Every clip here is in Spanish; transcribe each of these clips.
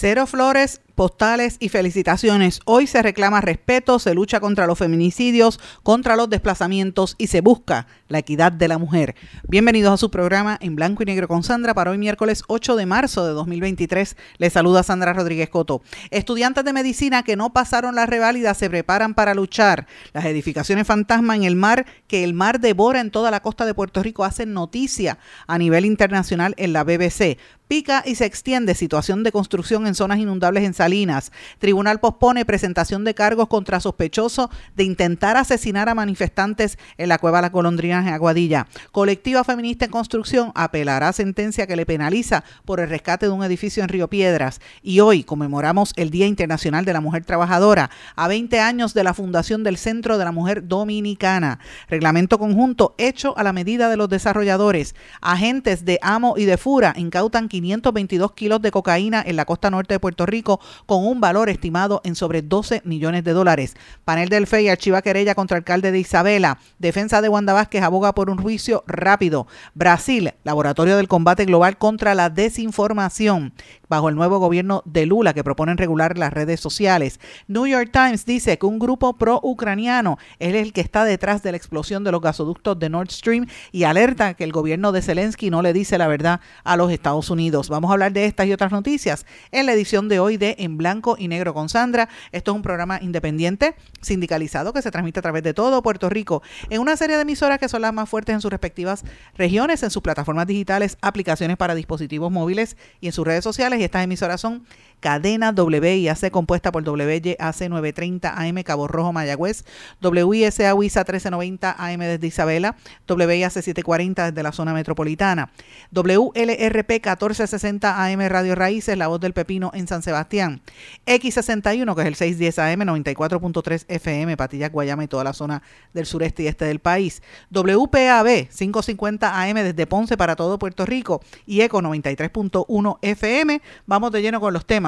Cero flores postales y felicitaciones. Hoy se reclama respeto, se lucha contra los feminicidios, contra los desplazamientos y se busca la equidad de la mujer. Bienvenidos a su programa en blanco y negro con Sandra para hoy miércoles 8 de marzo de 2023. Les saluda Sandra Rodríguez Coto. Estudiantes de medicina que no pasaron la reválida se preparan para luchar. Las edificaciones fantasma en el mar que el mar devora en toda la costa de Puerto Rico hacen noticia a nivel internacional en la BBC pica y se extiende situación de construcción en zonas inundables en Tribunal pospone presentación de cargos contra sospechoso de intentar asesinar a manifestantes en la cueva La Colondrinas en Aguadilla. Colectiva feminista en construcción apelará a sentencia que le penaliza por el rescate de un edificio en Río Piedras. Y hoy conmemoramos el Día Internacional de la Mujer Trabajadora, a 20 años de la fundación del Centro de la Mujer Dominicana. Reglamento conjunto hecho a la medida de los desarrolladores. Agentes de AMO y de FURA incautan 522 kilos de cocaína en la costa norte de Puerto Rico con un valor estimado en sobre 12 millones de dólares. Panel del FEI archiva querella contra alcalde de Isabela. Defensa de Wanda Vázquez aboga por un juicio rápido. Brasil, Laboratorio del Combate Global contra la Desinformación bajo el nuevo gobierno de Lula que proponen regular las redes sociales. New York Times dice que un grupo pro-ucraniano es el que está detrás de la explosión de los gasoductos de Nord Stream y alerta que el gobierno de Zelensky no le dice la verdad a los Estados Unidos. Vamos a hablar de estas y otras noticias en la edición de hoy de En Blanco y Negro con Sandra. Esto es un programa independiente, sindicalizado, que se transmite a través de todo Puerto Rico en una serie de emisoras que son las más fuertes en sus respectivas regiones, en sus plataformas digitales, aplicaciones para dispositivos móviles y en sus redes sociales y estas emisoras son cadena WIAC compuesta por WYAC 930 AM Cabo Rojo Mayagüez, WISA WISA 1390 AM desde Isabela, WIAC 740 desde la zona metropolitana, WLRP 1460 AM Radio Raíces, La Voz del Pepino en San Sebastián, X61 que es el 610 AM 94.3 FM Patillas Guayama y toda la zona del sureste y este del país, WPAB 550 AM desde Ponce para todo Puerto Rico y ECO 93.1 FM Vamos de lleno con los temas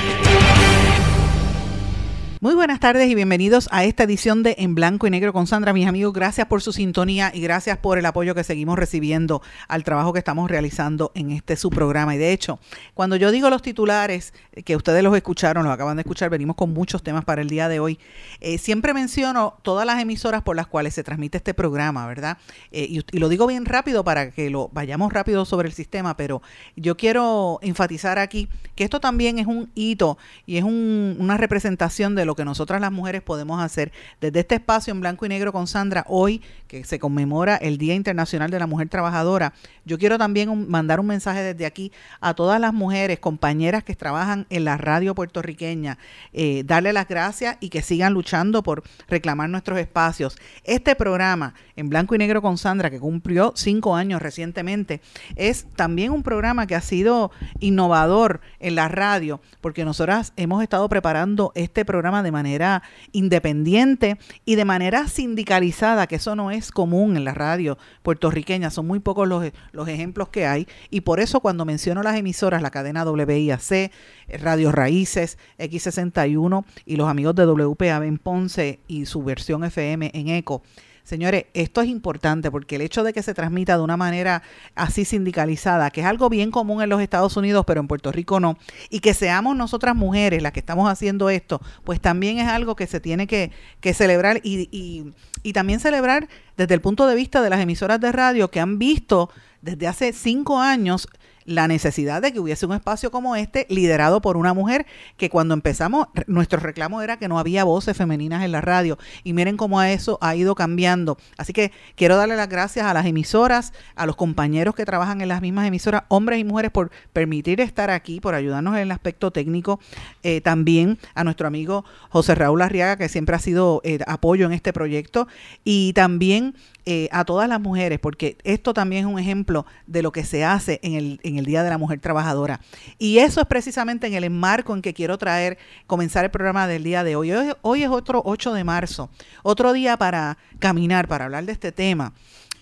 Muy buenas tardes y bienvenidos a esta edición de En Blanco y Negro con Sandra. Mis amigos, gracias por su sintonía y gracias por el apoyo que seguimos recibiendo al trabajo que estamos realizando en este su programa. Y de hecho, cuando yo digo los titulares, eh, que ustedes los escucharon, los acaban de escuchar, venimos con muchos temas para el día de hoy. Eh, siempre menciono todas las emisoras por las cuales se transmite este programa, ¿verdad? Eh, y, lo digo bien rápido para que lo vayamos rápido sobre el sistema, pero yo quiero enfatizar aquí que esto también es un hito y es una representación de lo que nosotras las mujeres podemos hacer desde este espacio en blanco y negro con Sandra, hoy que se conmemora el Día Internacional de la Mujer Trabajadora. Yo quiero también mandar un mensaje desde aquí a todas las mujeres, compañeras que trabajan en la radio puertorriqueña, eh, darle las gracias y que sigan luchando por reclamar nuestros espacios. Este programa en blanco y negro con Sandra, que cumplió cinco años recientemente, es también un programa que ha sido innovador en la radio, porque nosotras hemos estado preparando este programa de manera independiente y de manera sindicalizada, que eso no es común en la radio puertorriqueña, son muy pocos los, los ejemplos que hay. Y por eso cuando menciono las emisoras, la cadena WIAC, Radio Raíces, X61 y los amigos de WPAB en Ponce y su versión FM en ECO, Señores, esto es importante porque el hecho de que se transmita de una manera así sindicalizada, que es algo bien común en los Estados Unidos, pero en Puerto Rico no, y que seamos nosotras mujeres las que estamos haciendo esto, pues también es algo que se tiene que, celebrar y, y, y también celebrar desde el punto de vista de las emisoras de radio que han visto desde hace cinco años la necesidad de que hubiese un espacio como este liderado por una mujer que cuando empezamos nuestro reclamo era que no había voces femeninas en la radio. Y miren cómo eso ha ido cambiando. Así que quiero darle las gracias a las emisoras, a los compañeros que trabajan en las mismas emisoras, hombres y mujeres por permitir estar aquí, por ayudarnos en el aspecto técnico, eh, también a nuestro amigo José Raúl Arriaga que siempre ha sido eh, apoyo en este proyecto. Y también eh, a todas las mujeres, porque esto también es un ejemplo de lo que se hace en el, en el Día de la Mujer Trabajadora. Y eso es precisamente en el enmarco en que quiero traer, comenzar el programa del día de hoy. Hoy, es otro 8 de marzo, otro día para caminar, para hablar de este tema.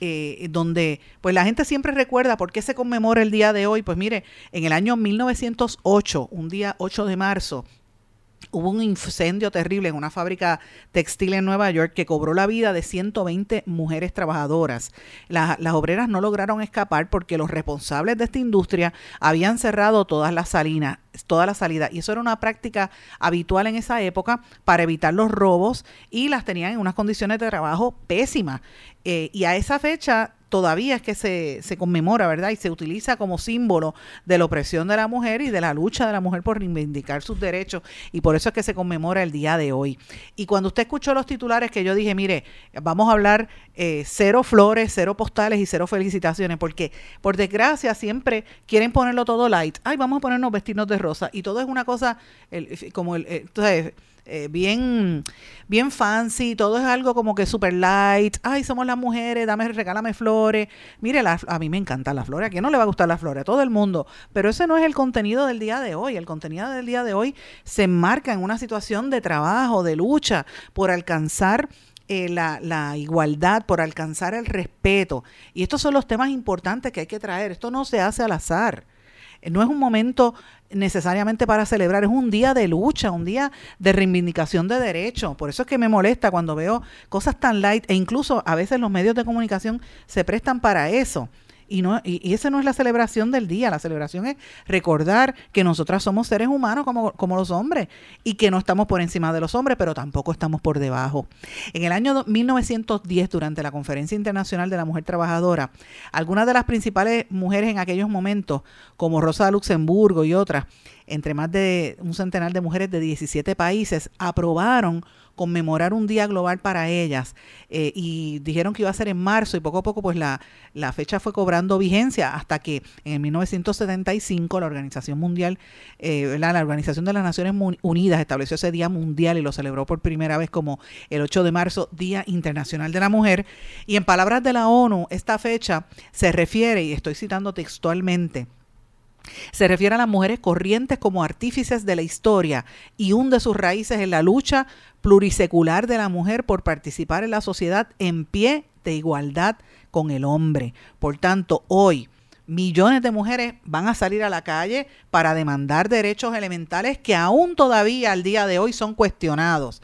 Eh, donde pues la gente siempre recuerda por qué se conmemora el día de hoy. Pues mire, en el año 1908, un día 8 de marzo, Hubo un incendio terrible en una fábrica textil en Nueva York que cobró la vida de 120 mujeres trabajadoras. las obreras no lograron escapar porque los responsables de esta industria habían cerrado todas las salinas, toda la salida. Y eso era una práctica habitual en esa época para evitar los robos y las tenían en unas condiciones de trabajo pésimas. Eh, y a esa fecha todavía es que se, se, conmemora, ¿verdad? Y se utiliza como símbolo de la opresión de la mujer y de la lucha de la mujer por reivindicar sus derechos. Y por eso es que se conmemora el día de hoy. Y cuando usted escuchó los titulares que yo dije, mire, vamos a hablar eh, cero flores, cero postales y cero felicitaciones, porque por desgracia siempre quieren ponerlo todo light. Ay, vamos a ponernos vestirnos de rosa. Y todo es una cosa, el, como el, entonces, eh, bien, bien fancy, todo es algo como que super light. Ay, somos las mujeres, dame, regálame flores. Mire, a mí me encantan las flores. ¿A quién no le va a gustar las flores? A todo el mundo. Pero ese no es el contenido del día de hoy. El contenido del día de hoy se enmarca en una situación de trabajo, de lucha por alcanzar eh, la, la, igualdad, por alcanzar el respeto. Y estos son los temas importantes que hay que traer. Esto no se hace al azar. No es un momento necesariamente para celebrar, es un día de lucha, un día de reivindicación de derechos. Por eso es que me molesta cuando veo cosas tan light e incluso a veces los medios de comunicación se prestan para eso. Y, no, y, esa no es la celebración del día, la celebración es recordar que nosotras somos seres humanos como, los hombres y que no estamos por encima de los hombres, pero tampoco estamos por debajo. En el año 1910, durante la Conferencia Internacional de la Mujer Trabajadora, algunas de las principales mujeres en aquellos momentos, como Rosa Luxemburgo y otras, entre más de un centenar de mujeres de 17 países, aprobaron conmemorar un día global para ellas eh, y dijeron que iba a ser en marzo y poco a poco pues la, la fecha fue cobrando vigencia hasta que en 1975 la Organización Mundial, eh, la, la, Organización de las Naciones Unidas estableció ese día mundial y lo celebró por primera vez como el 8 de marzo, Día Internacional de la Mujer. Y en palabras de la ONU, esta fecha se refiere, y estoy citando textualmente, se refiere a las mujeres corrientes como artífices de la historia y hunde sus raíces en la lucha plurisecular de la mujer por participar en la sociedad en pie de igualdad con el hombre. Por tanto, hoy millones de mujeres van a salir a la calle para demandar derechos elementales que aún todavía al día de hoy son cuestionados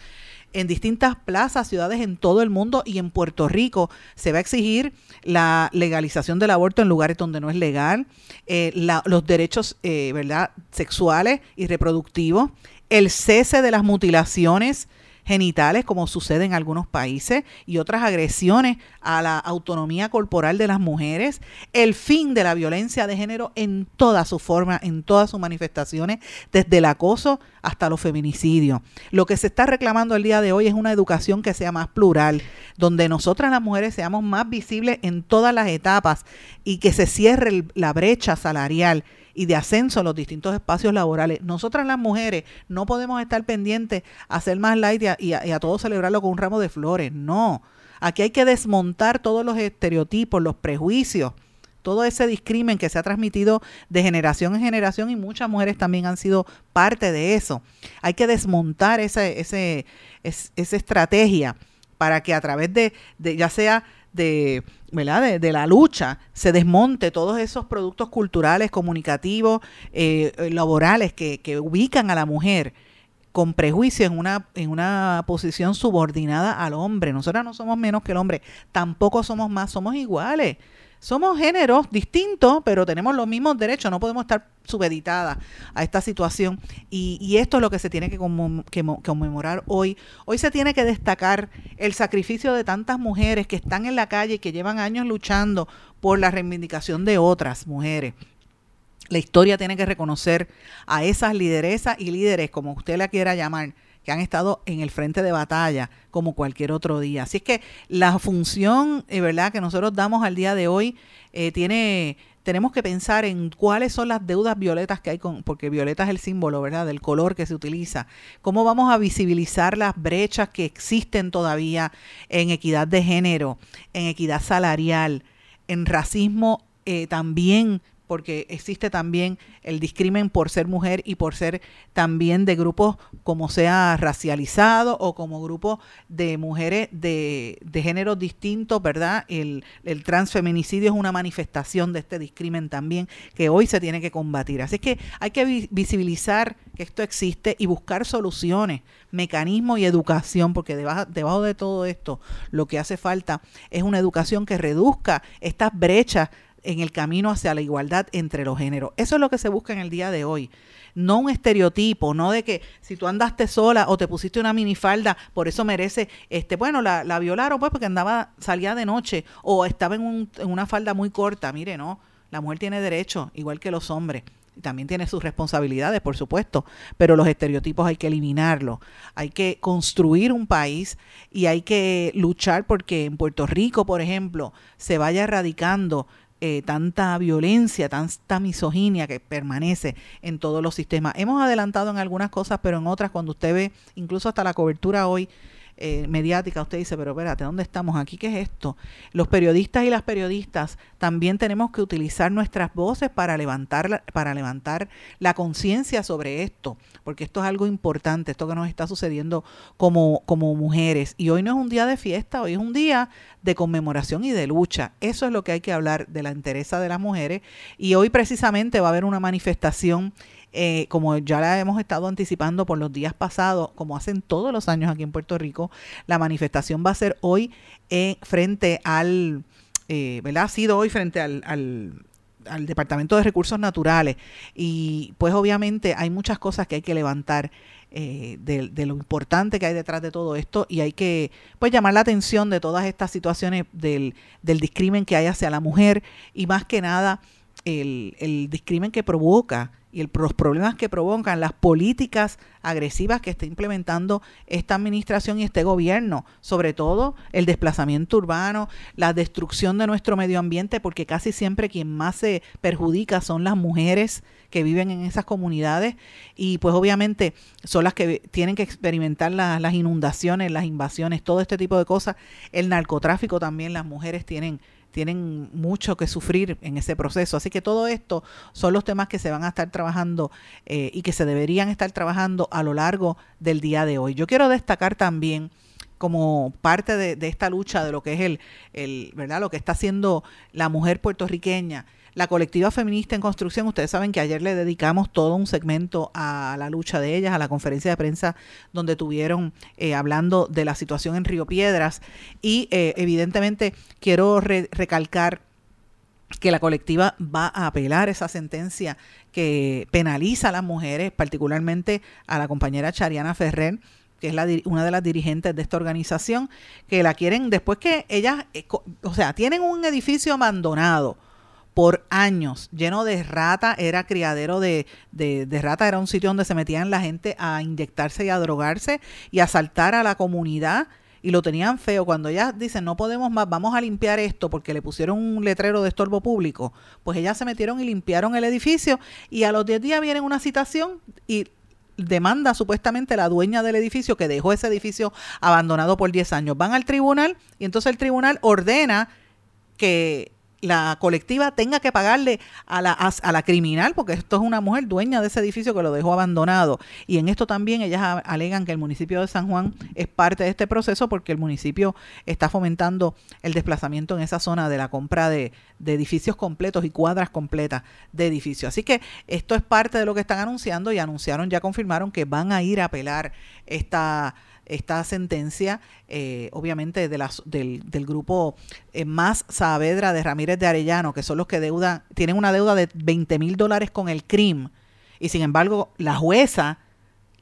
en distintas plazas, ciudades en todo el mundo y en Puerto Rico se va a exigir la legalización del aborto en lugares donde no es legal, eh, los derechos eh, ¿verdad? sexuales y reproductivos, el cese de las mutilaciones genitales, como sucede en algunos países, y otras agresiones a la autonomía corporal de las mujeres, el fin de la violencia de género en toda su forma, en todas sus manifestaciones, desde el acoso hasta los feminicidios. Lo que se está reclamando el día de hoy es una educación que sea más plural, donde nosotras las mujeres seamos más visibles en todas las etapas y que se cierre la brecha salarial y de ascenso en los distintos espacios laborales. Nosotras las mujeres no podemos estar pendientes a hacer más light y a, y a todo celebrarlo con un ramo de flores. No. Aquí hay que desmontar todos los estereotipos, los prejuicios, todo ese discrimen que se ha transmitido de generación en generación y muchas mujeres también han sido parte de eso. Hay que desmontar esa, estrategia para que a través de ya sea de, ¿verdad? De, la lucha se desmonte todos esos productos culturales, comunicativos, eh, eh, laborales que, que, ubican a la mujer con prejuicio en una, en una posición subordinada al hombre. Nosotras no somos menos que el hombre, tampoco somos más, somos iguales. Somos géneros distintos, pero tenemos los mismos derechos, no podemos estar subeditadas a esta situación. Y, esto es lo que se tiene que, conmemorar hoy. Hoy se tiene que destacar el sacrificio de tantas mujeres que están en la calle y que llevan años luchando por la reivindicación de otras mujeres. La historia tiene que reconocer a esas lideresas y líderes, como usted la quiera llamar, que han estado en el frente de batalla como cualquier otro día. Así es que la función, eh, ¿verdad?, que nosotros damos al día de hoy eh, tiene tenemos que pensar en cuáles son las deudas violetas que hay con, porque violeta es el símbolo, ¿verdad?, del color que se utiliza. ¿Cómo vamos a visibilizar las brechas que existen todavía en equidad de género, en equidad salarial, en racismo eh, también porque existe también el discrimen por ser mujer y por ser también de grupos como sea racializado o como grupo de mujeres de, de géneros distintos, ¿verdad? El, el, transfeminicidio es una manifestación de este discrimen también que hoy se tiene que combatir. Así que hay que visibilizar que esto existe y buscar soluciones, mecanismos y educación, porque debajo, debajo de todo esto lo que hace falta es una educación que reduzca estas brechas en el camino hacia la igualdad entre los géneros. Eso es lo que se busca en el día de hoy. No un estereotipo, no de que si tú andaste sola o te pusiste una minifalda, por eso merece, este, bueno, la, la violaron pues porque andaba, salía de noche o estaba en, en una falda muy corta. Mire, no, la mujer tiene derecho, igual que los hombres también tiene sus responsabilidades, por supuesto, pero los estereotipos hay que eliminarlos. Hay que construir un país y hay que luchar porque en Puerto Rico, por ejemplo, se vaya erradicando eh, tanta violencia, tanta misoginia que permanece en todos los sistemas. Hemos adelantado en algunas cosas, pero en otras, cuando usted ve incluso hasta la cobertura hoy eh, mediática, usted dice, pero espérate, ¿dónde estamos aquí? ¿Qué es esto? Los periodistas y las periodistas también tenemos que utilizar nuestras voces para levantar, para levantar la conciencia sobre esto, porque esto es algo importante, esto que nos está sucediendo como, como mujeres. Y hoy no es un día de fiesta, hoy es un día de conmemoración y de lucha. Eso es lo que hay que hablar de la interesa de las mujeres. Y hoy precisamente va a haber una manifestación eh, como ya la hemos estado anticipando por los días pasados, como hacen todos los años aquí en Puerto Rico, la manifestación va a ser hoy eh, frente al, eh, ¿verdad? Ha sido hoy frente al, al Departamento de Recursos Naturales y pues obviamente hay muchas cosas que hay que levantar eh, de, de, lo importante que hay detrás de todo esto y hay que pues llamar la atención de todas estas situaciones del, del discrimen que hay hacia la mujer y más que nada el, el discrimen que provoca y los problemas que provocan las políticas agresivas que está implementando esta administración y este gobierno, sobre todo el desplazamiento urbano, la destrucción de nuestro medio ambiente, porque casi siempre quien más se perjudica son las mujeres que viven en esas comunidades y pues obviamente son las que tienen que experimentar las inundaciones, las invasiones, todo este tipo de cosas. El narcotráfico también, las mujeres tienen tienen mucho que sufrir en ese proceso. Así que todo esto son los temas que se van a estar trabajando eh, y que se deberían estar trabajando a lo largo del día de hoy. Yo quiero destacar también como parte de, de esta lucha de lo que es el, el, ¿verdad? Lo que está haciendo la mujer puertorriqueña la colectiva feminista en construcción, ustedes saben que ayer le dedicamos todo un segmento a la lucha de ellas, a la conferencia de prensa donde tuvieron eh, hablando de la situación en Río Piedras. Y eh, evidentemente quiero recalcar que la colectiva va a apelar esa sentencia que penaliza a las mujeres, particularmente a la compañera Chariana Ferrer, que es la, una de las dirigentes de esta organización, que la quieren después que ellas, eh, o sea, tienen un edificio abandonado por años, lleno de rata, era criadero de, de, rata, era un sitio donde se metían la gente a inyectarse y a drogarse y a asaltar a la comunidad y lo tenían feo. Cuando ellas dicen no podemos más, vamos a limpiar esto porque le pusieron un letrero de estorbo público, pues ellas se metieron y limpiaron el edificio y a los 10 días viene una citación y demanda supuestamente la dueña del edificio que dejó ese edificio abandonado por 10 años. Van al tribunal y entonces el tribunal ordena que la colectiva tenga que pagarle a la, a, la criminal, porque esto es una mujer dueña de ese edificio que lo dejó abandonado. Y en esto también ellas alegan que el municipio de San Juan es parte de este proceso porque el municipio está fomentando el desplazamiento en esa zona de la compra de, de edificios completos y cuadras completas de edificios. Así que esto es parte de lo que están anunciando y anunciaron, ya confirmaron que van a ir a apelar esta esta sentencia, eh, obviamente, de las, del, del grupo eh, más Saavedra de Ramírez de Arellano, que son los que deuda, tienen una deuda de 20 mil dólares con el CRIM, y sin embargo, la jueza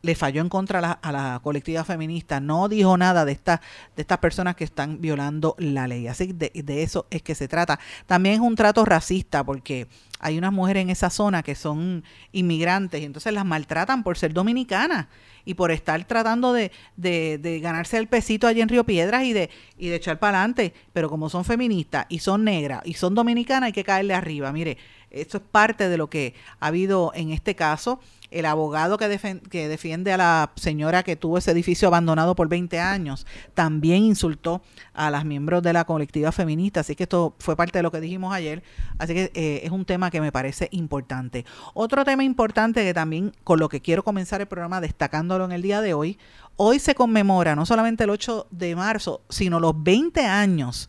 le falló en contra a la, colectiva feminista, no dijo nada de, esta, de estas personas que están violando la ley. Así que de, de eso es que se trata. También es un trato racista porque hay unas mujeres en esa zona que son inmigrantes y entonces las maltratan por ser dominicanas y por estar tratando de, de, ganarse el pesito allí en Río Piedras y de, y de echar para adelante. Pero como son feministas y son negras y son dominicanas, hay que caerle arriba. Mire, esto es parte de lo que ha habido en este caso el abogado que, que defiende a la señora que tuvo ese edificio abandonado por 20 años también insultó a las miembros de la colectiva feminista. Así que esto fue parte de lo que dijimos ayer. Así que eh, es un tema que me parece importante. Otro tema importante que también con lo que quiero comenzar el programa destacándolo en el día de hoy, hoy se conmemora no solamente el 8 de marzo, sino los 20 años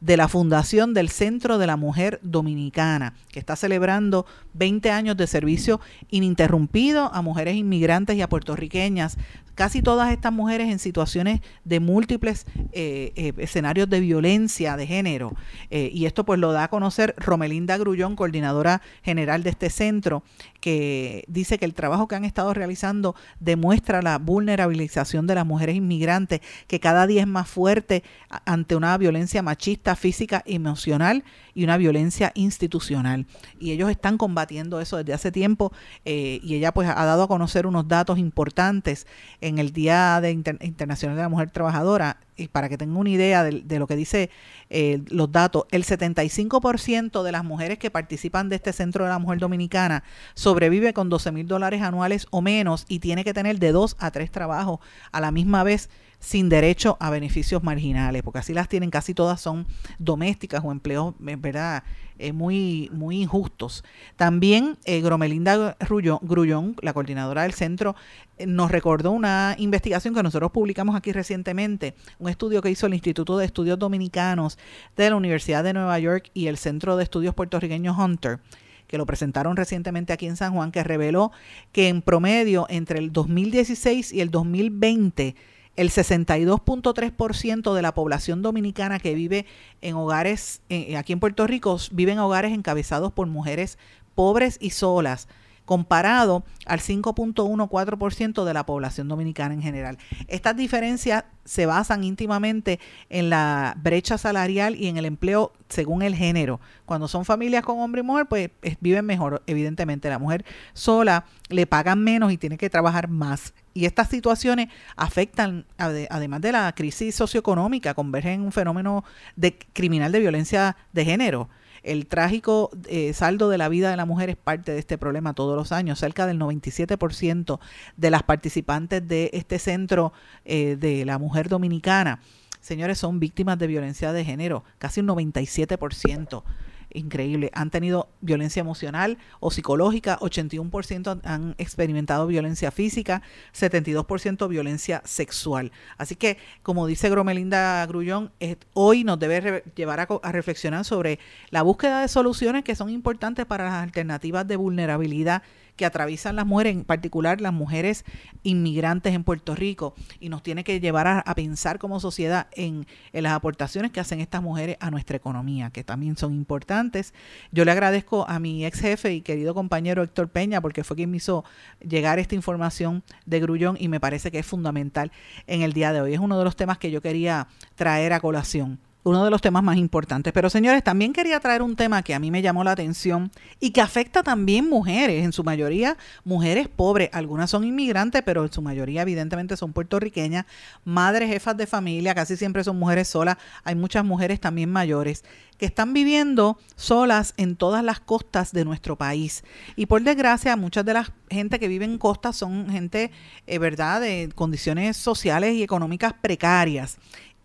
de la Fundación del Centro de la Mujer Dominicana, que está celebrando 20 años de servicio ininterrumpido a mujeres inmigrantes y a puertorriqueñas casi todas estas mujeres en situaciones de múltiples eh, eh, escenarios de violencia de género. Eh, y esto pues lo da a conocer Romelinda Grullón, coordinadora general de este centro, que dice que el trabajo que han estado realizando demuestra la vulnerabilización de las mujeres inmigrantes, que cada día es más fuerte ante una violencia machista, física, emocional y una violencia institucional. Y ellos están combatiendo eso desde hace tiempo y ella pues ha dado a conocer unos datos importantes en el Día de Internacional de la Mujer Trabajadora, y para que tengan una idea de, lo que dice eh, los datos, el 75% de las mujeres que participan de este Centro de la Mujer Dominicana sobrevive con 12 mil dólares anuales o menos y tiene que tener de dos a tres trabajos a la misma vez sin derecho a beneficios marginales, porque así las tienen, casi todas son domésticas o empleos, ¿verdad? Eh, muy, muy injustos. También eh, Gromelinda Grullón, la coordinadora del centro, eh, nos recordó una investigación que nosotros publicamos aquí recientemente, un estudio que hizo el Instituto de Estudios Dominicanos de la Universidad de Nueva York y el Centro de Estudios Puertorriqueños Hunter que lo presentaron recientemente aquí en San Juan, que reveló que en promedio entre el 2016 y el 2020 el 62.3% de la población dominicana que vive en hogares, aquí en Puerto Rico, vive en hogares encabezados por mujeres pobres y solas comparado al 5.14% de la población dominicana en general. Estas diferencias se basan íntimamente en la brecha salarial y en el empleo según el género. Cuando son familias con hombre y mujer, pues viven mejor, evidentemente. La mujer sola le pagan menos y tiene que trabajar más. Y estas situaciones afectan, además de la crisis socioeconómica, convergen en un fenómeno de criminal de violencia de género. El trágico eh, saldo de la vida de la mujer es parte de este problema todos los años. Cerca del 97% de las participantes de este centro eh, de la mujer dominicana, señores, son víctimas de violencia de género, casi un 97% increíble. Han tenido violencia emocional o psicológica, 81% han experimentado violencia física, 72% violencia sexual. Así que, como dice Gromelinda Grullón, hoy nos debe llevar a, a reflexionar sobre la búsqueda de soluciones que son importantes para las alternativas de vulnerabilidad que atraviesan las mujeres, en particular las mujeres inmigrantes en Puerto Rico, y nos tiene que llevar a, pensar como sociedad en, las aportaciones que hacen estas mujeres a nuestra economía, que también son importantes. Yo le agradezco a mi ex jefe y querido compañero Héctor Peña, porque fue quien me hizo llegar esta información de Grullón y me parece que es fundamental en el día de hoy. Es uno de los temas que yo quería traer a colación uno de los temas más importantes. Pero señores, también quería traer un tema que a mí me llamó la atención y que afecta también mujeres, en su mayoría mujeres pobres. Algunas son inmigrantes, pero en su mayoría evidentemente son puertorriqueñas, madres, jefas de familia, casi siempre son mujeres solas. Hay muchas mujeres también mayores que están viviendo solas en todas las costas de nuestro país. Y por desgracia, muchas de las gente que vive en costas son gente, eh, ¿verdad?, de condiciones sociales y económicas precarias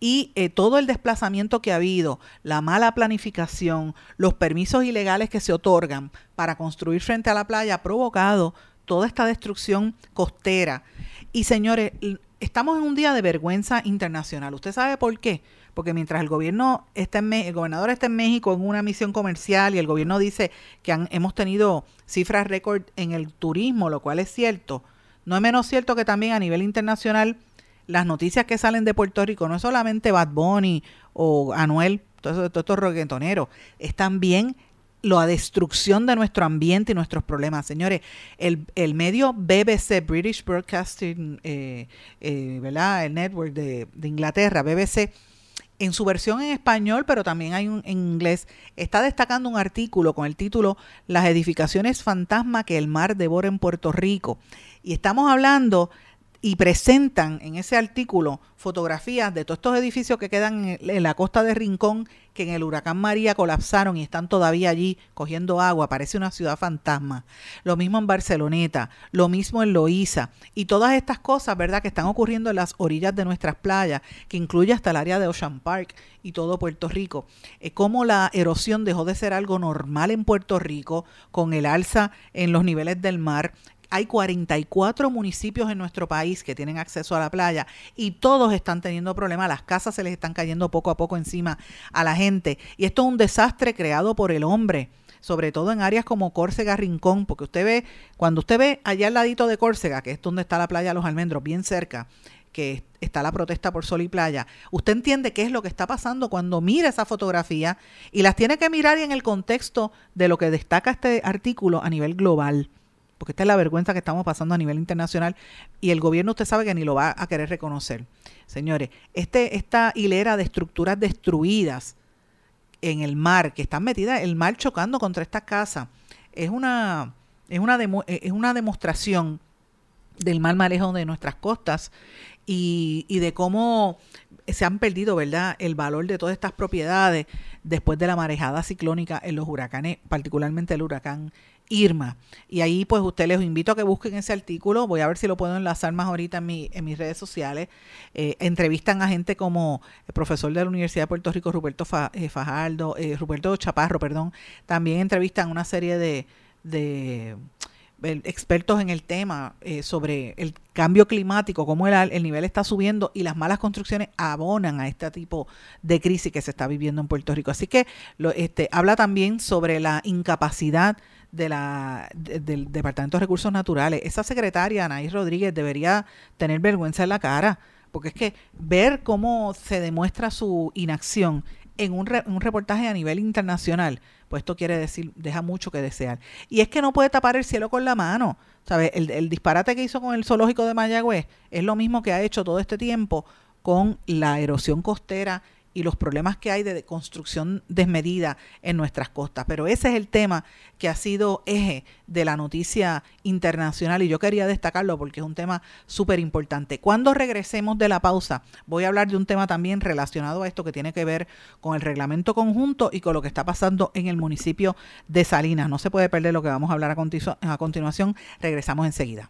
y eh, todo el desplazamiento que ha habido, la mala planificación, los permisos ilegales que se otorgan para construir frente a la playa ha provocado toda esta destrucción costera. Y señores, estamos en un día de vergüenza internacional. ¿Usted sabe por qué? Porque mientras el gobierno está en el gobernador está en México en una misión comercial y el gobierno dice que han, hemos tenido cifras récord en el turismo, lo cual es cierto, no es menos cierto que también a nivel internacional las noticias que salen de Puerto Rico no es solamente Bad Bunny o Anuel, todos todo estos reggaetoneros, es también la destrucción de nuestro ambiente y nuestros problemas. Señores, el, medio BBC, British Broadcasting, eh, eh. El network de, de Inglaterra, BBC, en su versión en español, pero también hay un en inglés, está destacando un artículo con el título Las edificaciones fantasma que el mar devora en Puerto Rico. Y estamos hablando y presentan en ese artículo fotografías de todos estos edificios que quedan en, la costa de Rincón, que en el huracán María colapsaron y están todavía allí cogiendo agua, parece una ciudad fantasma. Lo mismo en Barceloneta, lo mismo en Loíza y todas estas cosas, ¿verdad?, que están ocurriendo en las orillas de nuestras playas, que incluye hasta el área de Ocean Park y todo Puerto Rico. Eh, cómo la erosión dejó de ser algo normal en Puerto Rico con el alza en los niveles del mar, hay 44 municipios en nuestro país que tienen acceso a la playa y todos están teniendo problemas. Las casas se les están cayendo poco a poco encima a la gente. Y esto es un desastre creado por el hombre sobre todo en áreas como Córcega, Rincón, porque usted ve, cuando usted ve allá al ladito de Córcega, que es donde está la playa Los Almendros, bien cerca, que está la protesta por sol y playa, usted entiende qué es lo que está pasando cuando mira esa fotografía y las tiene que mirar en el contexto de lo que destaca este artículo a nivel global porque esta es la vergüenza que estamos pasando a nivel internacional y el gobierno usted sabe que ni lo va a querer reconocer. Señores, este, esta hilera de estructuras destruidas en el mar, que están metidas, el mar chocando contra esta casa, es una, es una, es una demostración del mal manejo de nuestras costas y, y de cómo se han perdido, ¿verdad?, el valor de todas estas propiedades después de la marejada ciclónica en los huracanes, particularmente el huracán Irma. Y ahí pues usted les invito a que busquen ese artículo. Voy a ver si lo puedo enlazar más ahorita en, mi, en mis redes sociales. Eh, entrevistan a gente como el profesor de la Universidad de Puerto Rico, Ruperto eh, Fajardo, eh, Chaparro, perdón. También entrevistan una serie de, de expertos en el tema sobre el cambio climático, cómo el, el, nivel está subiendo y las malas construcciones abonan a este tipo de crisis que se está viviendo en Puerto Rico. Así que lo, este, habla también sobre la incapacidad de la, del Departamento de Recursos Naturales. Esa secretaria, Anaís Rodríguez, debería tener vergüenza en la cara, porque es que ver cómo se demuestra su inacción en un, un reportaje a nivel internacional, pues esto quiere decir, deja mucho que desear. Y es que no puede tapar el cielo con la mano. ¿Sabes? El, el disparate que hizo con el zoológico de Mayagüez es lo mismo que ha hecho todo este tiempo con la erosión costera y los problemas que hay de construcción desmedida en nuestras costas. Pero ese es el tema que ha sido eje de la noticia internacional y yo quería destacarlo porque es un tema súper importante. Cuando regresemos de la pausa, voy a hablar de un tema también relacionado a esto que tiene que ver con el reglamento conjunto y con lo que está pasando en el municipio de Salinas. No se puede perder lo que vamos a hablar a, a continuación. Regresamos enseguida.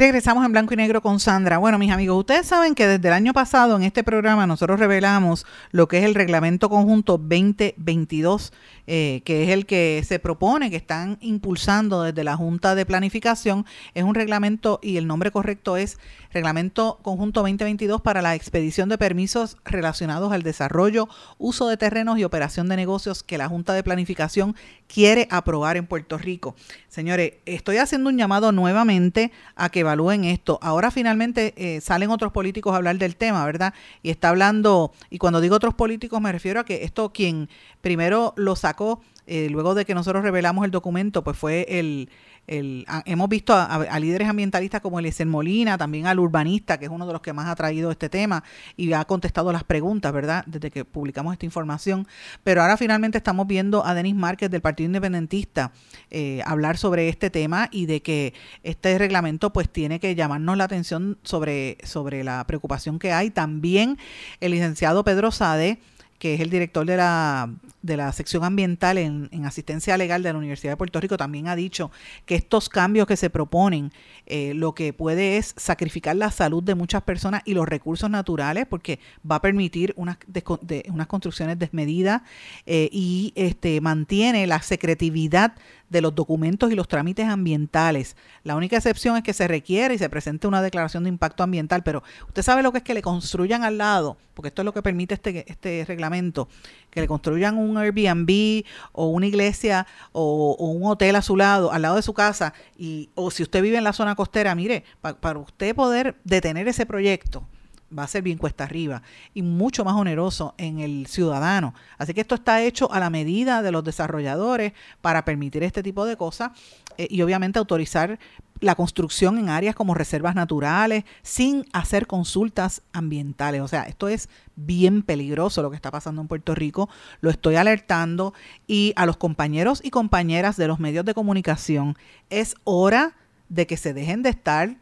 Regresamos en blanco y negro con Sandra. Bueno, mis amigos, ustedes saben que desde el año pasado en este programa nosotros revelamos lo que es el reglamento conjunto 2022, eh, que es el que se propone, que están impulsando desde la Junta de Planificación. Es un reglamento y el nombre correcto es Reglamento Conjunto 2022 para la expedición de permisos relacionados al desarrollo, uso de terrenos y operación de negocios que la Junta de Planificación quiere aprobar en Puerto Rico. Señores, estoy haciendo un llamado nuevamente a que evalúen esto. Ahora finalmente eh, salen otros políticos a hablar del tema, ¿verdad? Y está hablando, y cuando digo otros políticos me refiero a que esto quien primero lo sacó, eh, luego de que nosotros revelamos el documento, pues fue el hemos visto a, líderes ambientalistas como Eliezer Molina, también al urbanista, que es uno de los que más ha traído este tema y ha contestado las preguntas, ¿verdad? Desde que publicamos esta información. Pero ahora finalmente estamos viendo a Denis Márquez del Partido Independentista eh, hablar sobre este tema y de que este reglamento pues tiene que llamarnos la atención sobre, sobre la preocupación que hay. También el licenciado Pedro Sade que es el director de la de la sección ambiental en, asistencia legal de la Universidad de Puerto Rico también ha dicho que estos cambios que se proponen eh, lo que puede es sacrificar la salud de muchas personas y los recursos naturales porque va a permitir unas, de, unas construcciones desmedidas eh, y este, mantiene la secretividad de los documentos y los trámites ambientales. La única excepción es que se requiere y se presente una declaración de impacto ambiental, pero usted sabe lo que es que le construyan al lado, porque esto es lo que permite este, este reglamento, que le construyan un Airbnb o una iglesia o, un hotel a su lado, al lado de su casa, y, o si usted vive en la zona costera, mire, para usted poder detener ese proyecto, va a ser bien cuesta arriba y mucho más oneroso en el ciudadano. Así que esto está hecho a la medida de los desarrolladores para permitir este tipo de cosas eh, y obviamente autorizar la construcción en áreas como reservas naturales sin hacer consultas ambientales. O sea, esto es bien peligroso lo que está pasando en Puerto Rico. Lo estoy alertando y a los compañeros y compañeras de los medios de comunicación es hora de que se dejen de estar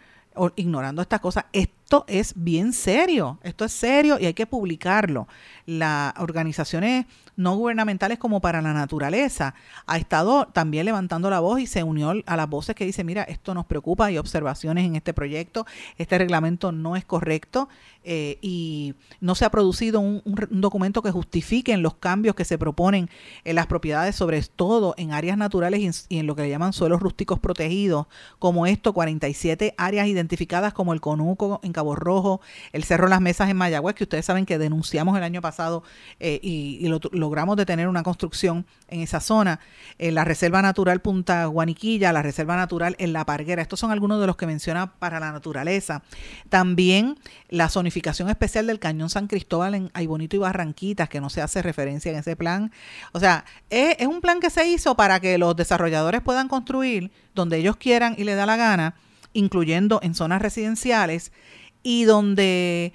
ignorando estas cosas. Esto es bien serio, esto es serio y hay que publicarlo. Las organizaciones no gubernamentales como para la naturaleza ha estado también levantando la voz y se unió a las voces que dice, mira, esto nos preocupa, hay observaciones en este proyecto, este reglamento no es correcto eh, y no se ha producido un, documento que justifique los cambios que se proponen en las propiedades, sobre todo en áreas naturales y en, lo que le llaman suelos rústicos protegidos, como esto, 47 áreas identificadas como el Conuco en Cabo Rojo, el Cerro Las Mesas en Mayagüez, que ustedes saben que denunciamos el año pasado eh, y, lo, logramos detener una construcción en esa zona, en la Reserva Natural Punta Guaniquilla, la Reserva Natural en La Parguera. Estos son algunos de los que menciona para la naturaleza. También la zonificación especial del Cañón San Cristóbal en Aybonito y Barranquitas, que no se hace referencia en ese plan. O sea, es, es un plan que se hizo para que los desarrolladores puedan construir donde ellos quieran y le da la gana, incluyendo en zonas residenciales y donde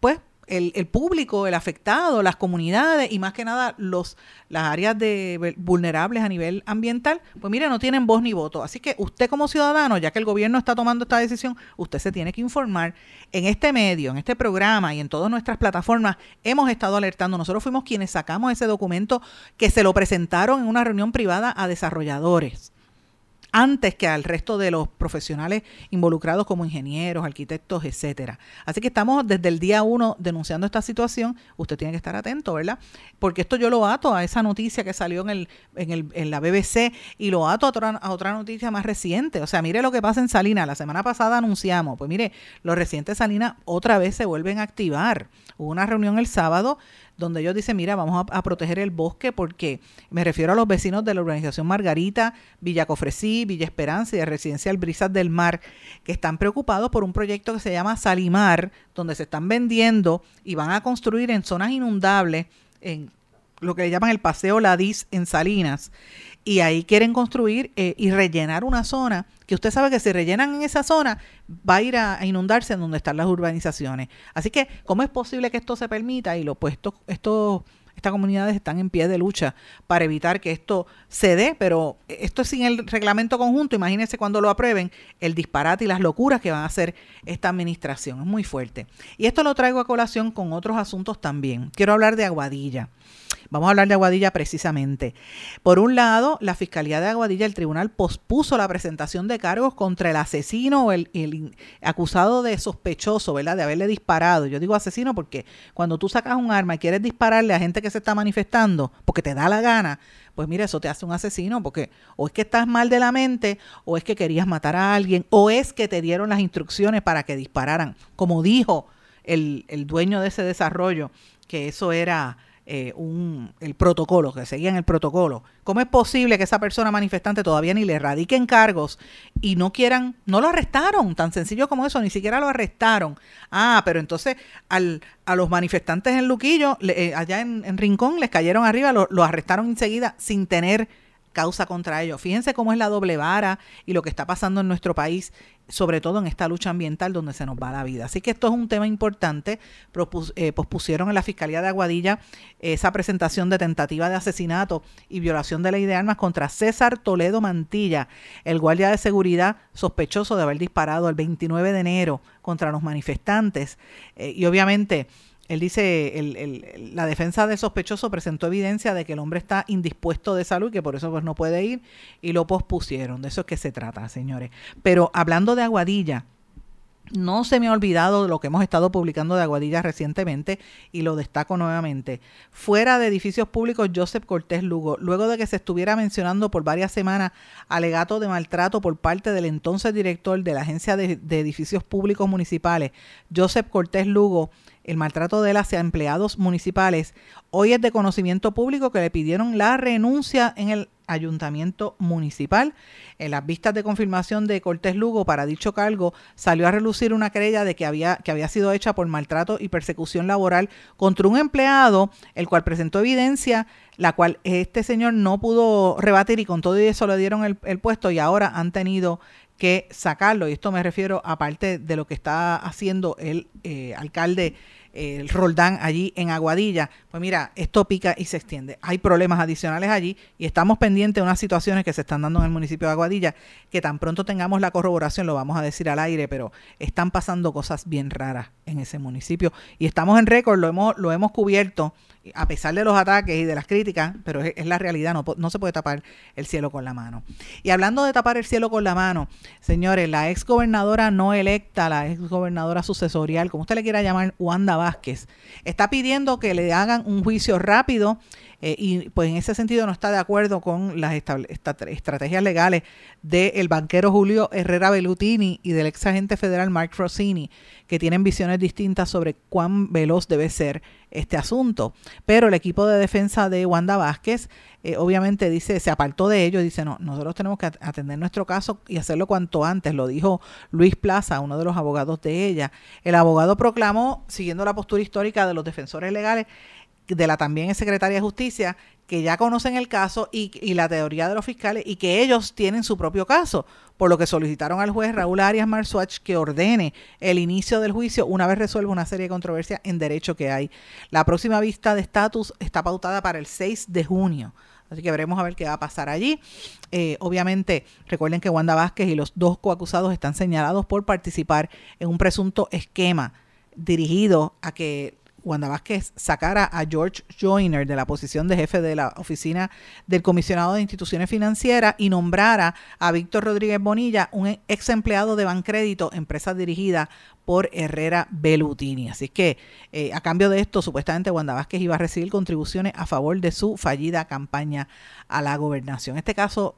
pues el, público, el afectado, las comunidades y más que nada los, las áreas de vulnerables a nivel ambiental, pues mire, no tienen voz ni voto. Así que usted como ciudadano, ya que el gobierno está tomando esta decisión, usted se tiene que informar. En este medio, en este programa y en todas nuestras plataformas hemos estado alertando. Nosotros fuimos quienes sacamos ese documento que se lo presentaron en una reunión privada a desarrolladores antes que al resto de los profesionales involucrados como ingenieros, arquitectos, etcétera. Así que estamos desde el día uno denunciando esta situación. Usted tiene que estar atento, ¿verdad? Porque esto yo lo ato a esa noticia que salió en, el, en, el, en la BBC y lo ato a otra, a otra noticia más reciente. O sea, mire lo que pasa en Salinas. La semana pasada anunciamos, pues mire, los recientes Salinas otra vez se vuelven a activar. Hubo una reunión el sábado donde ellos dicen, mira, vamos a, proteger el bosque porque me refiero a los vecinos de la organización Margarita, Villa Cofresí, Villa Esperanza y el residencial Brisas del Mar, que están preocupados por un proyecto que se llama Salimar, donde se están vendiendo y van a construir en zonas inundables, en lo que le llaman el Paseo Ladís en Salinas, y ahí quieren construir eh, y rellenar una zona que usted sabe que si rellenan en esa zona va a ir a, inundarse en donde están las urbanizaciones. Así que, ¿cómo es posible que esto se permita? Y lo puesto, esto estas comunidades están en pie de lucha para evitar que esto se dé, pero esto es sin el reglamento conjunto. Imagínense cuando lo aprueben, el disparate y las locuras que van a hacer esta administración. Es muy fuerte. Y esto lo traigo a colación con otros asuntos también. Quiero hablar de Aguadilla. Vamos a hablar de Aguadilla precisamente. Por un lado, la Fiscalía de Aguadilla, el tribunal pospuso la presentación de cargos contra el asesino o el, acusado de sospechoso, ¿verdad? De haberle disparado. Yo digo asesino porque cuando tú sacas un arma y quieres dispararle a gente que se está manifestando, porque te da la gana, pues mira, eso te hace un asesino porque o es que estás mal de la mente, o es que querías matar a alguien, o es que te dieron las instrucciones para que dispararan, como dijo el, el dueño de ese desarrollo, que eso era eh, un, el protocolo, que seguían el protocolo. ¿Cómo es posible que esa persona manifestante todavía ni le radiquen cargos y no quieran, no lo arrestaron, tan sencillo como eso, ni siquiera lo arrestaron? Ah, pero entonces al, a los manifestantes en Luquillo, eh, allá en, Rincón, les cayeron arriba, lo arrestaron enseguida sin tener causa contra ellos. Fíjense cómo es la doble vara y lo que está pasando en nuestro país, sobre todo en esta lucha ambiental donde se nos va la vida. Así que esto es un tema importante. Eh, pospusieron en la Fiscalía de Aguadilla esa presentación de tentativa de asesinato y violación de ley de armas contra César Toledo Mantilla, el guardia de seguridad sospechoso de haber disparado el 29 de enero contra los manifestantes. Eh, y obviamente él dice, la defensa del sospechoso presentó evidencia de que el hombre está indispuesto de salud y que por eso pues no puede ir y lo pospusieron. De eso es que se trata, señores. Pero hablando de Aguadilla, no se me ha olvidado lo que hemos estado publicando de Aguadilla recientemente y lo destaco nuevamente. Fuera de edificios públicos, Joseph Cortés Lugo, luego de que se estuviera mencionando por varias semanas alegato de maltrato por parte del entonces director de la Agencia de, Edificios Públicos Municipales, Joseph Cortés Lugo, el maltrato de él hacia empleados municipales, hoy es de conocimiento público que le pidieron la renuncia en el ayuntamiento municipal. En las vistas de confirmación de Cortés Lugo para dicho cargo salió a relucir una querella de que había, que había sido hecha por maltrato y persecución laboral contra un empleado, el cual presentó evidencia, la cual este señor no pudo rebatir y con todo eso le dieron el, el puesto y ahora han tenido que sacarlo. Y esto me refiero aparte de lo que está haciendo el eh, alcalde el Roldán allí en Aguadilla, pues mira, esto pica y se extiende. Hay problemas adicionales allí y estamos pendientes de unas situaciones que se están dando en el municipio de Aguadilla, que tan pronto tengamos la corroboración, lo vamos a decir al aire, pero están pasando cosas bien raras en ese municipio y estamos en récord, lo hemos, lo hemos cubierto a pesar de los ataques y de las críticas, pero es, la realidad, no, no, se puede tapar el cielo con la mano. Y hablando de tapar el cielo con la mano, señores, la ex gobernadora no electa, la ex gobernadora sucesorial, como usted le quiera llamar, Wanda Vázquez, está pidiendo que le hagan un juicio rápido eh, y pues en ese sentido no está de acuerdo con las estrategias legales del banquero Julio Herrera Bellutini y del ex agente federal Mark Rossini, que tienen visiones distintas sobre cuán veloz debe ser este asunto. Pero el equipo de defensa de Wanda Vázquez eh, obviamente dice, se apartó de ello, dice, no, nosotros tenemos que atender nuestro caso y hacerlo cuanto antes, lo dijo Luis Plaza, uno de los abogados de ella. El abogado proclamó, siguiendo la postura histórica de los defensores legales, de la también secretaria de Justicia, que ya conocen el caso y, la teoría de los fiscales y que ellos tienen su propio caso, por lo que solicitaron al juez Raúl Arias Marsuach que ordene el inicio del juicio una vez resuelva una serie de controversias en derecho que hay. La próxima vista de estatus está pautada para el 6 de junio. Así que veremos a ver qué va a pasar allí. Eh, obviamente, recuerden que Wanda Vázquez y los dos coacusados están señalados por participar en un presunto esquema dirigido a que Wanda Vázquez sacara a George Joyner de la posición de jefe de la oficina del comisionado de instituciones financieras y nombrara a Víctor Rodríguez Bonilla, un ex empleado de Bancrédito, empresa dirigida por Herrera Bellutini. Así que eh, a cambio de esto, supuestamente Wanda Vázquez iba a recibir contribuciones a favor de su fallida campaña a la gobernación. Este caso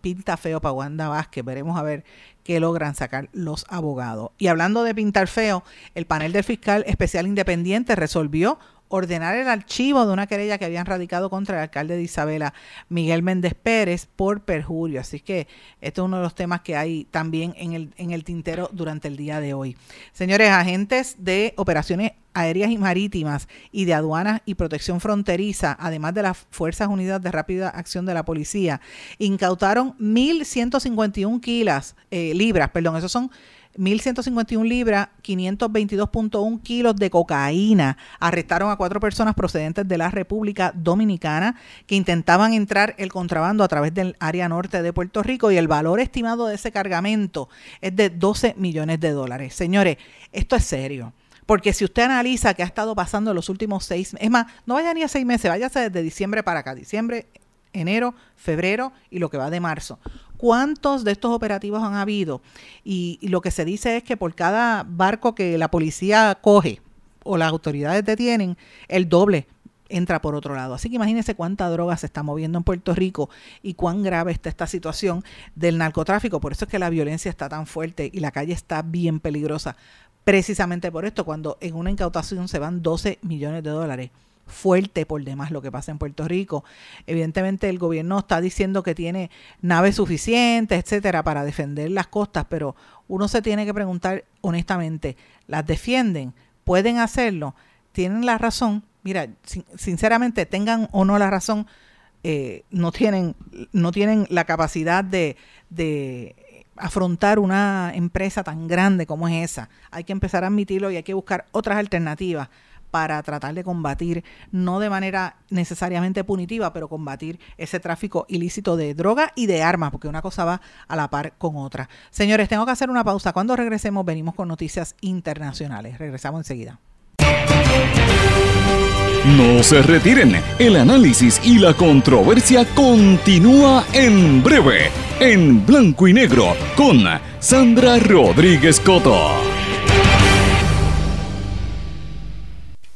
pinta feo para Wanda Vázquez. Veremos a ver qué logran sacar los abogados. Y hablando de pintar feo, el panel del fiscal especial independiente resolvió ordenar el archivo de una querella que habían radicado contra el alcalde de Isabela, Miguel Méndez Pérez, por perjurio. Así que este es uno de los temas que hay también en el, en el tintero durante el día de hoy. Señores, agentes de operaciones aéreas y marítimas y de aduanas y protección fronteriza, además de las Fuerzas Unidas de Rápida Acción de la Policía, incautaron 1.151 kilos, eh, libras, perdón, esos son 1.151 libras, 522.1 kilos de cocaína. Arrestaron a cuatro personas procedentes de la República Dominicana que intentaban entrar el contrabando a través del área norte de Puerto Rico y el valor estimado de ese cargamento es de 12 millones de dólares. Señores, esto es serio. Porque si usted analiza qué ha estado pasando en los últimos seis meses, es más, no vaya ni a seis meses, váyase desde diciembre para acá, diciembre, enero, febrero y lo que va de marzo. ¿Cuántos de estos operativos han habido? Y, lo que se dice es que por cada barco que la policía coge o las autoridades detienen, el doble entra por otro lado. Así que imagínense cuánta droga se está moviendo en Puerto Rico y cuán grave está esta situación del narcotráfico. Por eso es que la violencia está tan fuerte y la calle está bien peligrosa. Precisamente por esto, cuando en una incautación se van 12 millones de dólares fuerte por demás lo que pasa en Puerto Rico. Evidentemente el gobierno está diciendo que tiene naves suficientes, etcétera, para defender las costas, pero uno se tiene que preguntar honestamente, ¿las defienden? ¿Pueden hacerlo? ¿Tienen la razón? Mira, sinceramente, tengan o no la razón, eh, no, tienen, no tienen la capacidad de, de afrontar una empresa tan grande como es esa. Hay que empezar a admitirlo y hay que buscar otras alternativas para tratar de combatir, no de manera necesariamente punitiva, pero combatir ese tráfico ilícito de droga y de armas, porque una cosa va a la par con otra. Señores, tengo que hacer una pausa. Cuando regresemos venimos con noticias internacionales. Regresamos enseguida. No se retiren, el análisis y la controversia continúa en breve, en blanco y negro, con Sandra Rodríguez Coto.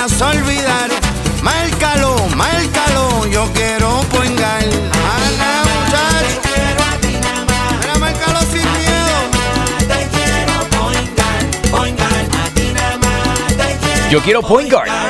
Vayas a olvidar. Márcalo, márcalo, yo quiero poingar. Ana, sin miedo. Yo quiero Point Guard.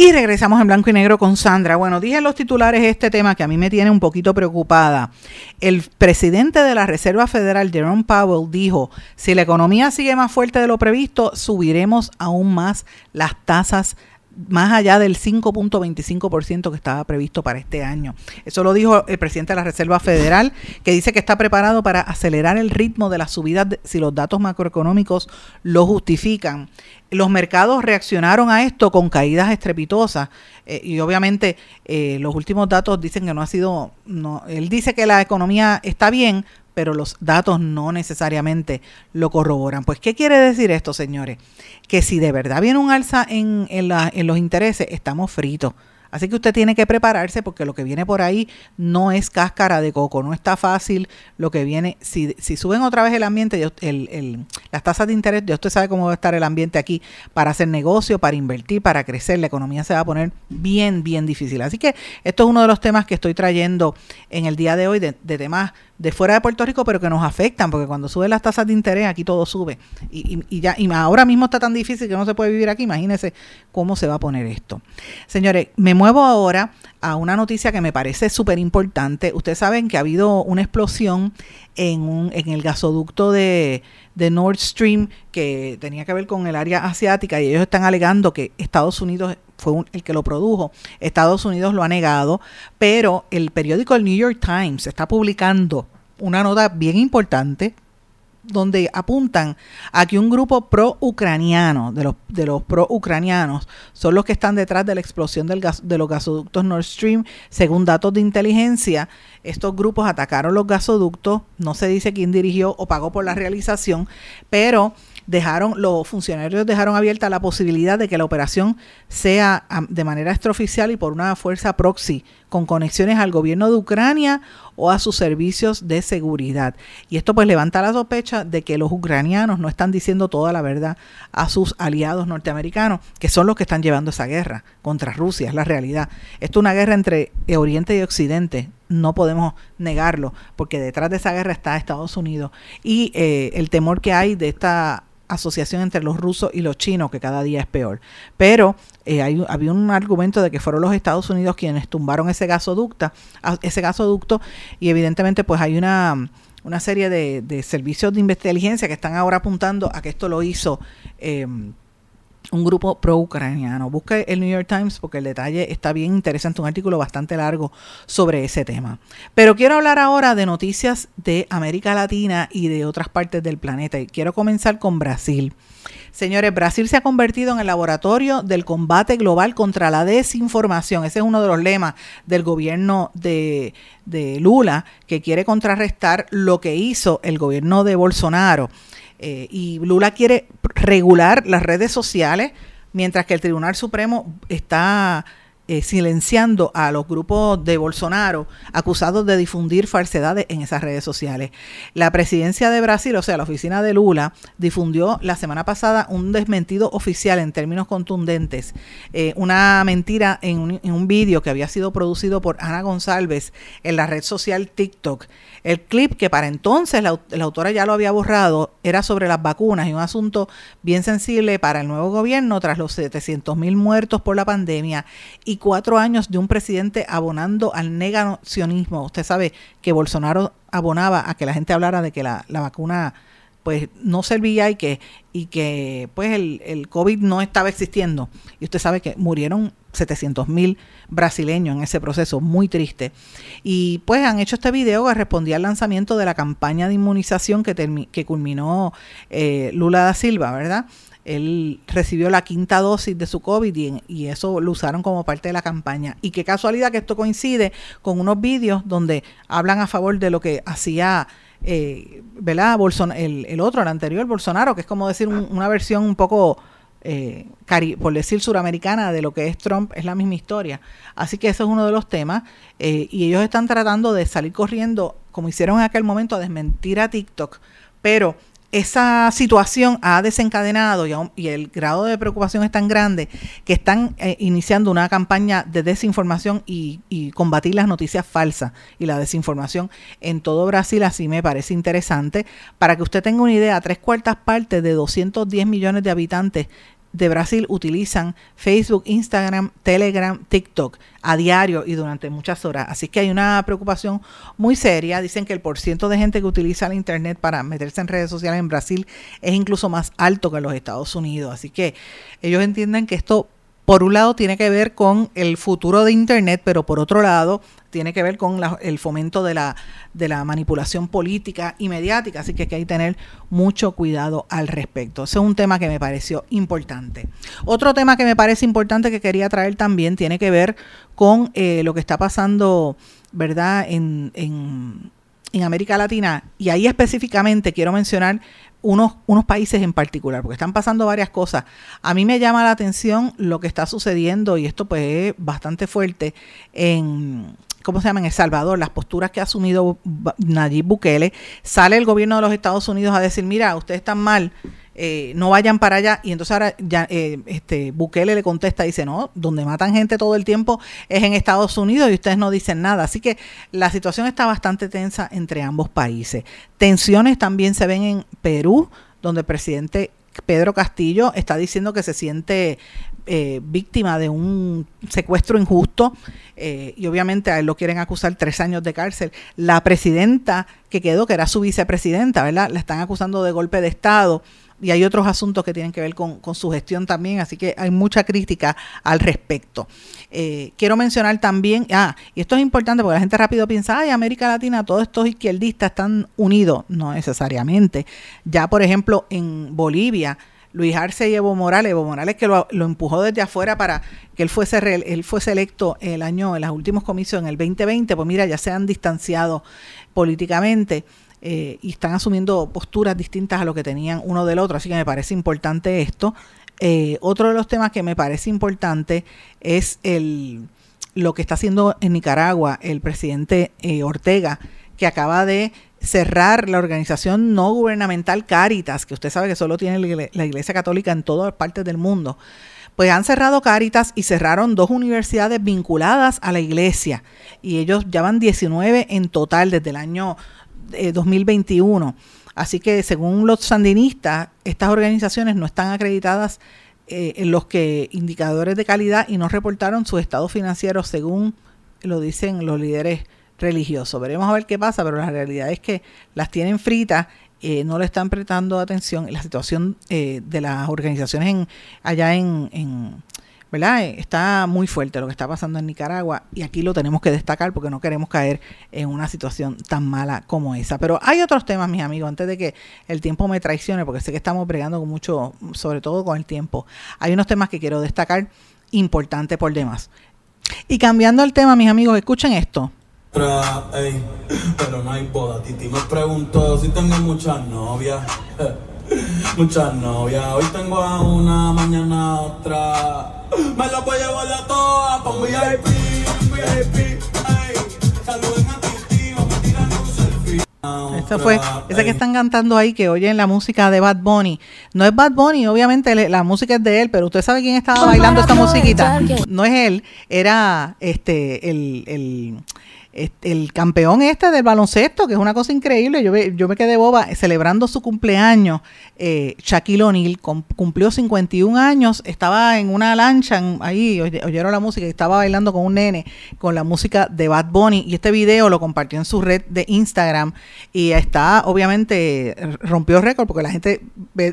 Y regresamos en blanco y negro con Sandra. Bueno, dije en los titulares este tema que a mí me tiene un poquito preocupada. El presidente de la Reserva Federal, Jerome Powell, dijo, si la economía sigue más fuerte de lo previsto, subiremos aún más las tasas más allá del 5.25% que estaba previsto para este año. Eso lo dijo el presidente de la Reserva Federal, que dice que está preparado para acelerar el ritmo de la subida de- si los datos macroeconómicos lo justifican. Los mercados reaccionaron a esto con caídas estrepitosas eh, y obviamente eh, los últimos datos dicen que no ha sido, no, él dice que la economía está bien, pero los datos no necesariamente lo corroboran. Pues, ¿qué quiere decir esto, señores? Que si de verdad viene un alza en, en los intereses, estamos fritos. Así que usted tiene que prepararse porque lo que viene por ahí no es cáscara de coco, no está fácil lo que viene. Si, suben otra vez el ambiente, el- las tasas de interés, ya usted sabe cómo va a estar el ambiente aquí para hacer negocio, para invertir, para crecer. La economía se va a poner bien, bien difícil. Así que esto es uno de los temas que estoy trayendo en el día de hoy, de temas de fuera de Puerto Rico, pero que nos afectan, porque cuando suben las tasas de interés, aquí todo sube. Y, y- y ya, y ahora mismo está tan difícil que no se puede vivir aquí. Imagínense cómo se va a poner esto. Señores, me muevo ahora a una noticia que me parece súper importante. Ustedes saben que ha habido una explosión en, un, en el gasoducto de, de Nord Stream que tenía que ver con el área asiática y ellos están alegando que Estados Unidos fue un- el que lo produjo. Estados Unidos lo ha negado, pero el periódico el New York Times está publicando una nota bien importante donde apuntan a que un grupo pro-ucraniano, de los, de los pro-ucranianos, son los que están detrás de la explosión del gas- de los gasoductos Nord Stream. Según datos de inteligencia, estos grupos atacaron los gasoductos, no se dice quién dirigió o pagó por la realización, pero dejaron, los funcionarios dejaron abierta la posibilidad de que la operación sea de manera extraoficial y por una fuerza proxy con conexiones al gobierno de Ucrania o a sus servicios de seguridad. Y esto pues levanta la sospecha de que los ucranianos no están diciendo toda la verdad a sus aliados norteamericanos, que son los que están llevando esa guerra contra Rusia, es la realidad. Esto es una guerra entre Oriente y Occidente, no podemos negarlo, porque detrás de esa guerra está Estados Unidos y eh, el temor que hay de esta asociación entre los rusos y los chinos, que cada día es peor. Pero eh, hay, había un argumento de que fueron los Estados Unidos quienes tumbaron ese gasoducto, ese gasoducto, y evidentemente pues hay una, una serie de, de servicios de inteligencia que están ahora apuntando a que esto lo hizo eh, un grupo pro-ucraniano. Busque el New York Times porque el detalle está bien interesante, un artículo bastante largo sobre ese tema. Pero quiero hablar ahora de noticias de América Latina y de otras partes del planeta. Y quiero comenzar con Brasil. Señores, Brasil se ha convertido en el laboratorio del combate global contra la desinformación. Ese es uno de los lemas del gobierno de, de Lula, que quiere contrarrestar lo que hizo el gobierno de Bolsonaro. Eh, y Lula quiere regular las redes sociales, mientras que el Tribunal Supremo está eh, silenciando a los grupos de Bolsonaro acusados de difundir falsedades en esas redes sociales. La presidencia de Brasil, o sea, la oficina de Lula, difundió la semana pasada un desmentido oficial en términos contundentes, eh, una mentira en un, en un vídeo que había sido producido por Ana González en la red social TikTok. El clip, que para entonces la, la, autora ya lo había borrado, era sobre las vacunas y un asunto bien sensible para el nuevo gobierno tras los 700 mil muertos por la pandemia y cuatro años de un presidente abonando al negacionismo. Usted sabe que Bolsonaro abonaba a que la gente hablara de que la, la vacuna pues no servía y que, y que pues el, el, COVID no estaba existiendo. Y usted sabe que murieron 700 mil brasileños en ese proceso, muy triste. Y pues han hecho este video que respondía al lanzamiento de la campaña de inmunización que, que culminó eh, Lula da Silva, ¿verdad? él recibió la quinta dosis de su COVID y, y, eso lo usaron como parte de la campaña. Y qué casualidad que esto coincide con unos vídeos donde hablan a favor de lo que hacía eh, ¿verdad? Bolson el, el, otro, el anterior, Bolsonaro, que es como decir un, una versión un poco, eh, cari por decir, suramericana de lo que es Trump, es la misma historia. Así que eso es uno de los temas. Eh, y ellos están tratando de salir corriendo, como hicieron en aquel momento, a desmentir a TikTok. Pero esa situación ha desencadenado y, el grado de preocupación es tan grande que están eh, iniciando una campaña de desinformación y, combatir las noticias falsas y la desinformación en todo Brasil. Así me parece interesante. Para que usted tenga una idea, tres cuartas partes de 210 millones de habitantes de Brasil utilizan Facebook, Instagram, Telegram, TikTok a diario y durante muchas horas. Así que hay una preocupación muy seria. Dicen que el porciento de gente que utiliza el Internet para meterse en redes sociales en Brasil es incluso más alto que en los Estados Unidos. Así que ellos entienden que esto por un lado tiene que ver con el futuro de Internet, pero por otro lado tiene que ver con el fomento de la, manipulación política y mediática, así que hay que tener mucho cuidado al respecto. Ese es un tema que me pareció importante. Otro tema que me parece importante que quería traer también tiene que ver con eh, lo que está pasando, ¿verdad?, en, en América Latina. Y ahí específicamente quiero mencionar unos, unos países en particular, porque están pasando varias cosas. A mí me llama la atención lo que está sucediendo, y esto pues es bastante fuerte, en, ¿cómo se llama? En El Salvador, las posturas que ha asumido Nayib Bukele. Sale el gobierno de los Estados Unidos a decir, mira, ustedes están mal, eh, no vayan para allá. Y entonces ahora ya, eh, este, Bukele le contesta, dice, no, donde matan gente todo el tiempo es en Estados Unidos y ustedes no dicen nada. Así que la situación está bastante tensa entre ambos países. Tensiones también se ven en Perú, donde el presidente Pedro Castillo está diciendo que se siente eh, víctima de un secuestro injusto eh, y obviamente a él lo quieren acusar tres años de cárcel. La presidenta que quedó, que era su vicepresidenta, ¿verdad? La están acusando de golpe de Estado y hay otros asuntos que tienen que ver con, con, su gestión también, así que hay mucha crítica al respecto. Eh, quiero mencionar también, ah, y esto es importante porque la gente rápido piensa, ay, América Latina, todos estos izquierdistas están unidos, no necesariamente. Ya, por ejemplo, en Bolivia, Luis Arce y Evo Morales, Evo Morales que lo, lo, empujó desde afuera para que él fuese, él fuese electo el año, en los últimos comicios, en el 2020, pues mira, ya se han distanciado políticamente. Eh, y están asumiendo posturas distintas a lo que tenían uno del otro, así que me parece importante esto. Eh, otro de los temas que me parece importante es el, lo que está haciendo en Nicaragua el presidente eh, Ortega, que acaba de cerrar la organización no gubernamental Caritas, que usted sabe que solo tiene la Iglesia Católica en todas partes del mundo. Pues han cerrado Caritas y cerraron dos universidades vinculadas a la iglesia. Y ellos ya van 19 en total desde el año eh, 2021. Así que según los sandinistas, estas organizaciones no están acreditadas eh, en los que indicadores de calidad y no reportaron su estado financiero según lo dicen los líderes religiosos. Veremos a ver qué pasa, pero la realidad es que las tienen fritas eh, no le están prestando atención. La situación eh, de las organizaciones en, allá en, en ¿verdad? Eh, Está muy fuerte lo que está pasando en Nicaragua y aquí lo tenemos que destacar porque no queremos caer en una situación tan mala como esa. Pero hay otros temas, mis amigos, antes de que el tiempo me traicione, porque sé que estamos bregando mucho, sobre todo con el tiempo. Hay unos temas que quiero destacar importantes por demás. Y cambiando el tema, mis amigos, escuchen esto. Ey, pero no hay boda. Titi me preguntó si tengo muchas novias. Muchas novias. Hoy tengo a una, mañana a otra. Me las voy a llevar a todas un VIP, un VIP. Saluden a Titi, vamos a tirar un selfie. Esa fue, esa que están cantando ahí, que oyen la música de Bad Bunny. No es Bad Bunny, obviamente la música es de él, pero usted sabe quién estaba bailando esta musiquita. No es él, era este el, el, el campeón este del baloncesto, que es una cosa increíble. Yo, yo me quedé boba celebrando su cumpleaños. Eh, Shaquille O'Neal cum- cumplió 51 años, estaba en una lancha ahí, oye- oyeron la música y estaba bailando con un nene con la música de Bad Bunny. Y este video lo compartió en su red de Instagram y está, obviamente, rompió récord porque la gente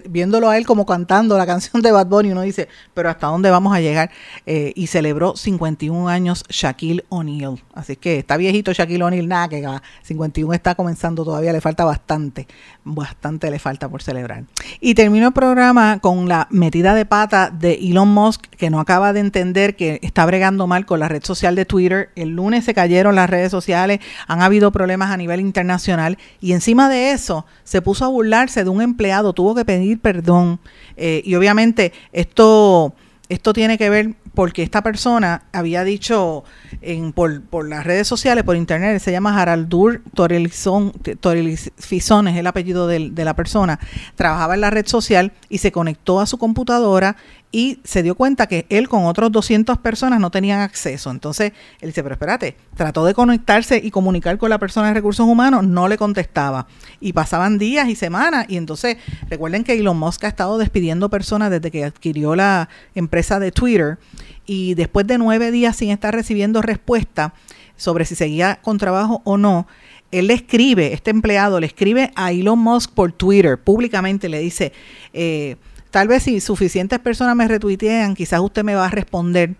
viéndolo a él como cantando la canción de Bad Bunny, uno dice, pero ¿hasta dónde vamos a llegar? Eh, y celebró 51 años Shaquille O'Neal. Así que está viejito Shaquille O'Neal, nada que va. 51 está comenzando todavía, le falta bastante, bastante le falta por celebrar. Y termino el programa con la metida de pata de Elon Musk, que no acaba de entender que está bregando mal con la red social de Twitter. El lunes se cayeron las redes sociales, han habido problemas a nivel internacional y encima de eso se puso a burlarse de un empleado, tuvo que pedir perdón. Eh, y obviamente esto, esto tiene que ver porque esta persona había dicho en, por, por las redes sociales, por internet, se llama Haraldur Torelizón, Torelizón es el apellido del- de la persona, trabajaba en la red social y se conectó a su computadora y se dio cuenta que él con otros 200 personas no tenían acceso. Entonces él dice, pero espérate, trató de conectarse y comunicar con la persona de recursos humanos, no le contestaba. Y pasaban días y semanas. Y entonces recuerden que Elon Musk ha estado despidiendo personas desde que adquirió la empresa de Twitter. Y después de nueve días sin estar recibiendo respuesta sobre si seguía con trabajo o no, él le escribe, este empleado le escribe a Elon Musk por Twitter, públicamente le dice, eh, tal vez si suficientes personas me retuitean, quizás usted me va a responder.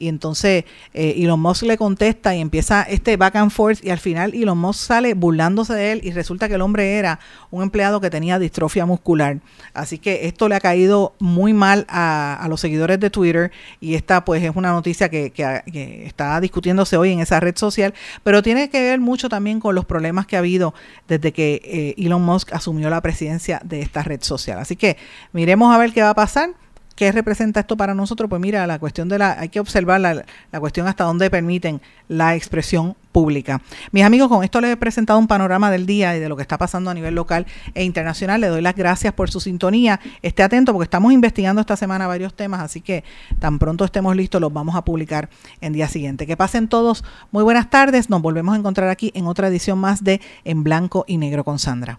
Y entonces eh, Elon Musk le contesta y empieza este back and forth y al final Elon Musk sale burlándose de él y resulta que el hombre era un empleado que tenía distrofia muscular. Así que esto le ha caído muy mal a, los seguidores de Twitter y esta pues es una noticia que está discutiéndose hoy en esa red social, pero tiene que ver mucho también con los problemas que ha habido desde que eh, Elon Musk asumió la presidencia de esta red social. Así que miremos a ver qué va a pasar. ¿Qué representa esto para nosotros? Pues mira, la cuestión de la, hay que observar la, la cuestión hasta dónde permiten la expresión pública. Mis amigos, con esto les he presentado un panorama del día y de lo que está pasando a nivel local e internacional. Le doy las gracias por su sintonía. Esté atento porque estamos investigando esta semana varios temas, así que tan pronto estemos listos los vamos a publicar en día siguiente. Que pasen todos muy buenas tardes. Nos volvemos a encontrar aquí en otra edición más de En Blanco y Negro con Sandra.